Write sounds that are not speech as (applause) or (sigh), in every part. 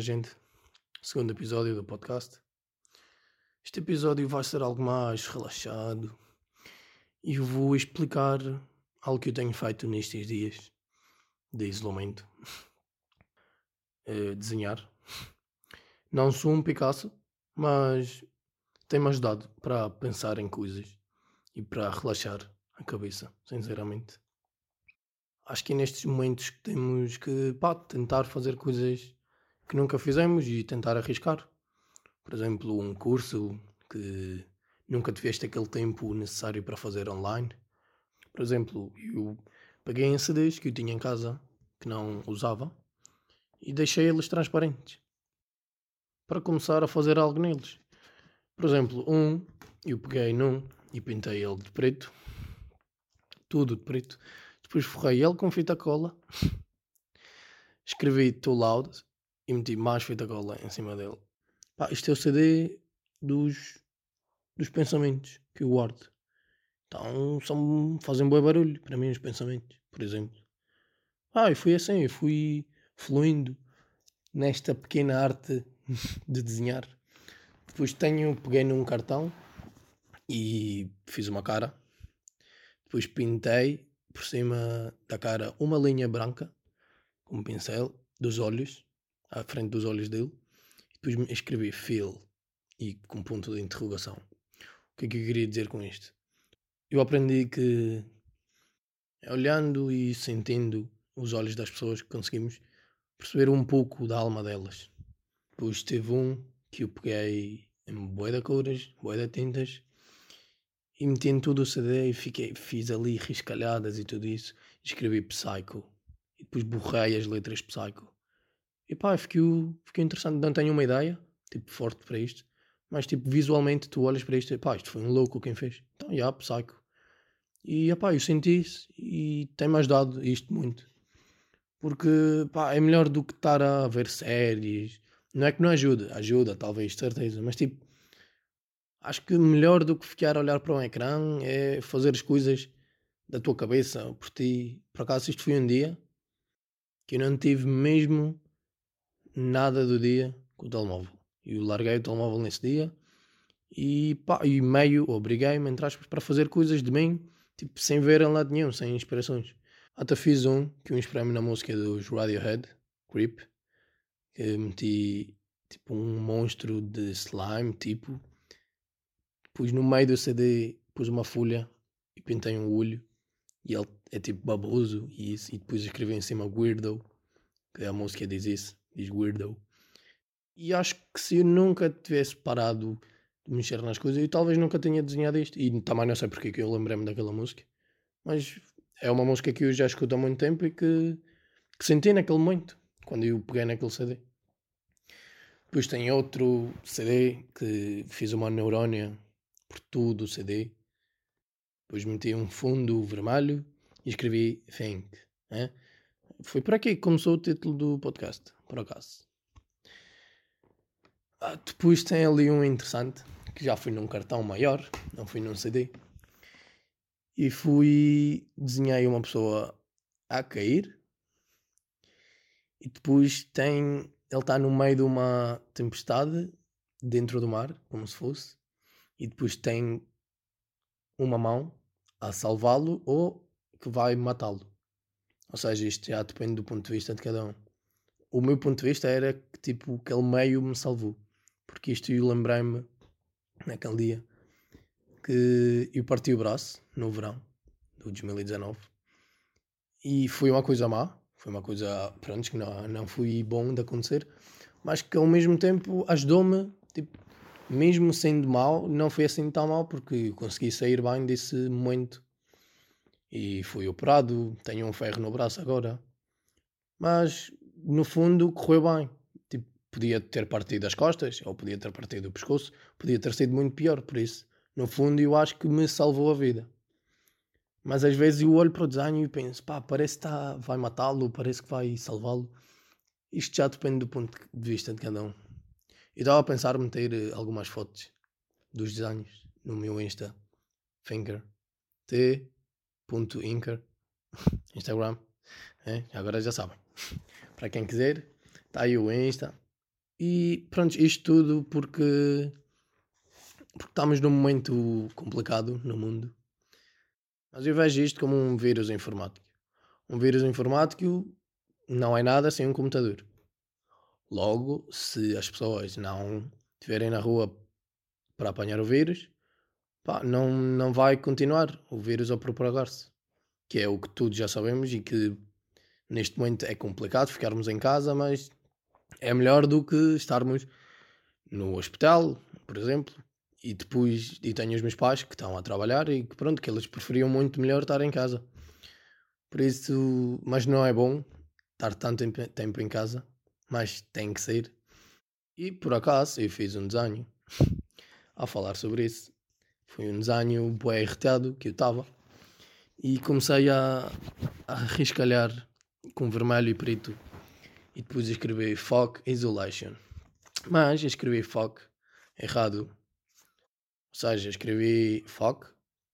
minha gente? Segundo episódio do podcast. Este episódio vai ser algo mais relaxado e vou explicar algo que eu tenho feito nestes dias de isolamento. É (laughs) desenhar. Não sou um Picasso, mas tem-me ajudado para pensar em coisas e para relaxar a cabeça, sinceramente. Acho que é nestes momentos que temos que pá, tentar fazer coisas que nunca fizemos e tentar arriscar. Por exemplo, um curso que nunca tiveste aquele tempo necessário para fazer online. Por exemplo, eu peguei em CDs que eu tinha em casa que não usava e deixei eles transparentes para começar a fazer algo neles. Por exemplo, um, eu peguei num e pintei ele de preto, tudo de preto. Depois forrei ele com fita cola, (laughs) escrevi Too Loud e meti mais fita cola em cima dele. Pá, isto é o CD dos, dos pensamentos que eu guardo. Então são, fazem bom barulho para mim os pensamentos, por exemplo. Ah, e fui assim, eu fui fluindo nesta pequena arte (laughs) de desenhar. Depois tenho, peguei num cartão e fiz uma cara. Depois pintei por cima da cara uma linha branca com um pincel dos olhos à frente dos olhos dele. E depois escrevi Phil e com ponto de interrogação. O que é que eu queria dizer com isto? Eu aprendi que olhando e sentindo os olhos das pessoas conseguimos perceber um pouco da alma delas. Depois teve um que eu peguei em boia de cores, boia de tintas e meti em tudo o CD e fiquei, fiz ali riscalhadas e tudo isso. Escrevi Psycho e depois borrei as letras Psycho e pá, fiquei, fiquei interessante. Não tenho uma ideia, tipo, forte para isto. Mas, tipo, visualmente tu olhas para isto e pá, isto foi um louco quem fez. Então, já, yeah, psycho. E, pá, eu senti isso e tem-me ajudado isto muito. Porque, pá, é melhor do que estar a ver séries. Não é que não ajuda, ajuda, talvez, certeza. Mas, tipo, acho que melhor do que ficar a olhar para um ecrã é fazer as coisas da tua cabeça, por ti. Por acaso, isto foi um dia que eu não tive mesmo nada do dia com o telemóvel. Eu larguei o telemóvel nesse dia e, pá, e meio obriguei-me, entre aspas, para fazer coisas de mim, tipo, sem ver em lado nenhum, sem inspirações. Até fiz um que eu inspirei-me na música dos Radiohead, Creep, que meti tipo um monstro de slime, tipo. Pus no meio do CD, pus uma folha e pintei um olho e ele é tipo baboso e isso, e depois escrevi em cima Weirdo, que a música diz isso diz weirdo. E acho que se eu nunca tivesse parado de mexer nas coisas, eu talvez nunca tenha desenhado isto. E também não sei porque que eu lembrei-me daquela música. Mas é uma música que eu já escuto há muito tempo e que, que senti naquele momento, quando eu peguei naquele CD. Depois tem outro CD que fiz uma neurónia por tudo o CD. Depois meti um fundo vermelho e escrevi Think. Né? Foi por aqui que começou o título do podcast por acaso. Ah, depois tem ali um interessante, que já fui num cartão maior, não fui num CD. E fui, desenhei uma pessoa a cair. E depois tem, ele está no meio de uma tempestade, dentro do mar, como se fosse. E depois tem uma mão a salvá-lo ou que vai matá-lo. Ou seja, isto já depende do ponto de vista de cada um o meu ponto de vista era que tipo, aquele meio me salvou. Porque isto eu lembrei-me naquele dia que eu parti o braço no verão de 2019 e foi uma coisa má, foi uma coisa pronto, que não, não foi bom de acontecer, mas que ao mesmo tempo ajudou-me, tipo, mesmo sendo mal, não foi assim tão mal porque eu consegui sair bem desse momento e fui operado, tenho um ferro no braço agora. Mas no fundo, correu bem. Tipo, podia ter partido as costas, ou podia ter partido o pescoço, podia ter sido muito pior. Por isso, no fundo, eu acho que me salvou a vida. Mas às vezes eu olho para o desenho e penso, pá, parece que tá, vai matá-lo, parece que vai salvá-lo. Isto já depende do ponto de vista de cada um. Eu estava a pensar meter eh, algumas fotos dos desenhos no meu Insta, Finger, t.inker, (laughs) Instagram. É, agora já sabem. (laughs) Para quem quiser, está aí o Insta. E pronto, isto tudo porque, porque estamos num momento complicado no mundo. Mas eu vejo isto como um vírus informático. Um vírus informático não é nada sem um computador. Logo, se as pessoas não estiverem na rua para apanhar o vírus, pá, não, não vai continuar o vírus a propagar-se. Que é o que todos já sabemos e que neste momento é complicado ficarmos em casa, mas é melhor do que estarmos no hospital, por exemplo. E depois, e tenho os meus pais que estão a trabalhar e que pronto, que eles preferiam muito melhor estar em casa. Por isso, mas não é bom estar tanto tempo em casa, mas tem que ser. E por acaso eu fiz um desenho (laughs) a falar sobre isso. Foi um desenho bem irritado que eu estava. E comecei a, a riscalhar com vermelho e preto. E depois escrevi Fog Isolation. Mas escrevi Fog errado. Ou seja, escrevi Fog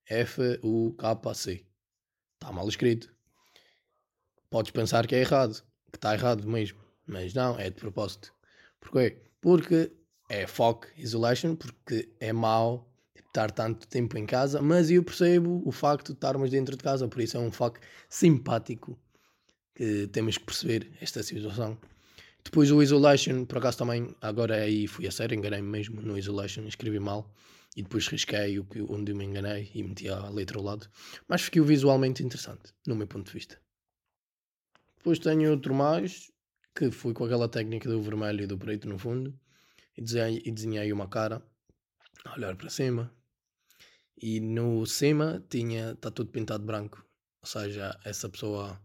F-U-K-C. Está mal escrito. Podes pensar que é errado, que está errado mesmo. Mas não, é de propósito. Porquê? Porque é Fog Isolation, porque é mau estar tanto tempo em casa, mas eu percebo o facto de estarmos dentro de casa, por isso é um foco simpático que temos que perceber esta situação. Depois o Isolation, por acaso também, agora aí fui a sério, enganei-me mesmo no Isolation, escrevi mal e depois risquei o onde me enganei e meti a letra ao lado. Mas ficou visualmente interessante, no meu ponto de vista. Depois tenho outro mais, que fui com aquela técnica do vermelho e do preto no fundo, e desenhei, e desenhei uma cara a olhar para cima, e no cima tinha, está tudo pintado branco. Ou seja, essa pessoa,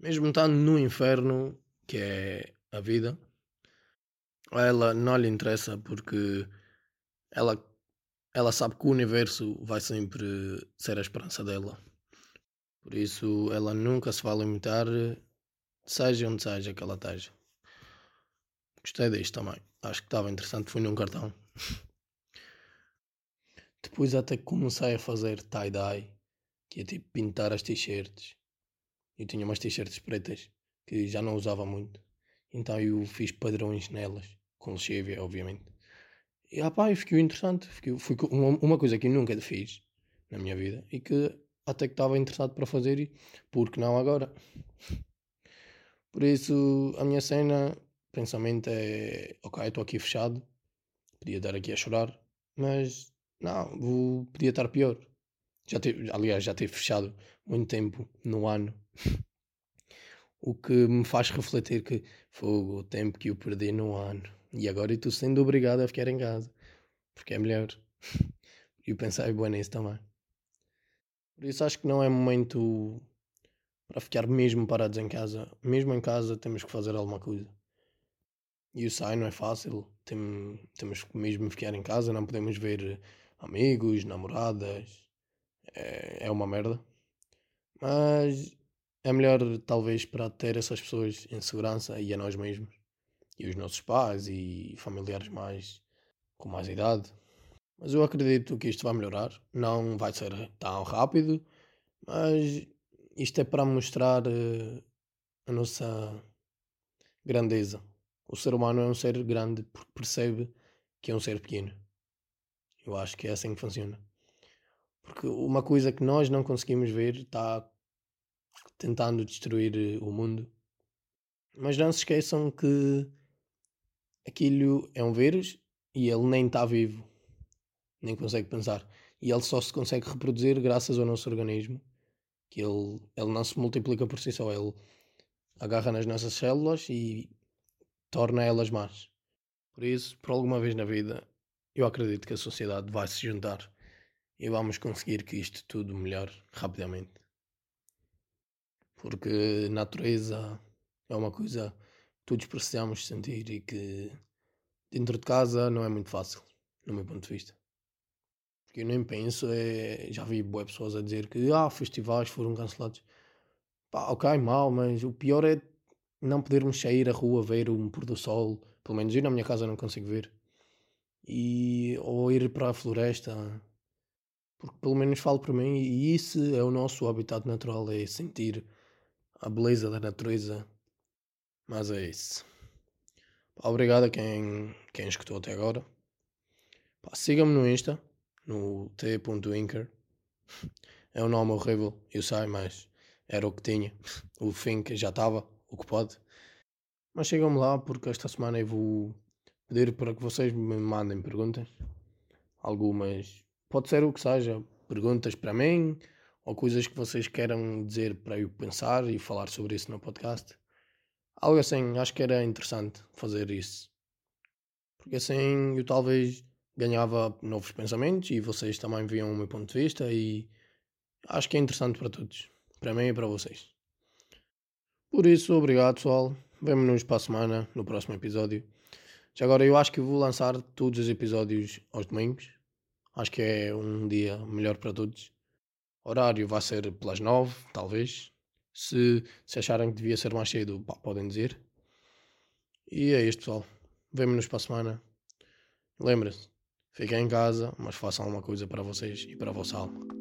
mesmo estando no inferno, que é a vida, ela não lhe interessa porque ela, ela sabe que o universo vai sempre ser a esperança dela. Por isso ela nunca se vai limitar, seja onde seja que ela esteja. Gostei disto também. Acho que estava interessante. Fui num cartão. Depois até comecei a fazer tie-dye, que é tipo pintar as t-shirts. Eu tinha umas t-shirts pretas que já não usava muito. Então eu fiz padrões nelas, com lexívia, obviamente. E ah pá, ficou interessante. Fiquei, foi uma, uma coisa que eu nunca fiz na minha vida e que até que estava interessado para fazer e porque não agora. (laughs) Por isso a minha cena, pensamento é ok, estou aqui fechado, podia estar aqui a chorar, mas não, podia estar pior. Já aliás, já teve fechado muito tempo no ano. o que me faz refletir que foi o tempo que eu perdi no ano. E agora estou sendo obrigado a ficar em casa. Porque é melhor. (laughs) E eu pensei bem nisso também. Por isso acho que não é momento para ficar mesmo parados em casa. Mesmo em casa temos que fazer alguma coisa. E o sai não é fácil. Tem, temos que mesmo ficar em casa, não podemos ver amigos, namoradas. É, é uma merda. Mas é melhor, talvez, para ter essas pessoas em segurança e a nós mesmos. E os nossos pais e familiares mais com mais idade. Mas eu acredito que isto vai melhorar. Não vai ser tão rápido, mas isto é para mostrar uh, a nossa grandeza. O ser humano é um ser grande porque percebe que é um ser pequeno. Eu acho que é assim que funciona. Porque uma coisa que nós não conseguimos ver está tentando destruir eh, o mundo. Mas não se esqueçam que aquilo é um vírus e ele nem está vivo, nem consegue pensar. E ele só se consegue reproduzir graças ao nosso organismo, que ele, ele não se multiplica por si só, ele agarra nas nossas células e torna elas más. Por isso, por alguma vez na vida, eu acredito que a sociedade vai se juntar e vamos conseguir que isto tudo melhore rapidamente. Porque natureza é uma coisa que todos precisamos sentir e que dentro de casa não é muito fácil, no meu ponto de vista. Porque eu nem penso, é, já vi boas pessoas a dizer que ah, festivais foram cancelados. Pá, ok, mal, mas o pior é não podermos sair à rua ver um pôr do sol. Pelo menos eu na minha casa não consigo ver e, ou ir para a floresta, porque pelo menos falo para mim, e isso é o nosso habitat natural, é sentir a beleza da natureza. Mas é isso. Obrigado a quem, quem escutou até agora. Siga-me no Insta, no t.inker. É um nome horrível, eu sei, mas era o que tinha. O fim que já estava, o que pode. Mas sigam-me lá porque esta semana eu vou pedir para que vocês me mandem perguntas. Algumas, pode ser o que seja, perguntas para mim ou coisas que vocês queiram dizer para eu pensar e falar sobre isso no podcast. Algo assim, acho que era interessante fazer isso. Porque assim eu talvez ganhava novos pensamentos e vocês também viam o meu ponto de vista e acho que é interessante para todos. Para mim e para vocês. Por isso, obrigado pessoal. Vemo-nos para a semana, no próximo episódio. Já agora eu acho que vou lançar todos os episódios aos domingos. Acho que é um dia melhor para todos. Horário vai ser pelas nove, talvez. Se, se acharem que devia ser mais cedo, pá, podem dizer. E é isto, pessoal. Vemo-nos para a semana. Lembrem-se, fiquem em casa, mas façam alguma coisa para vocês e para a vossa alma.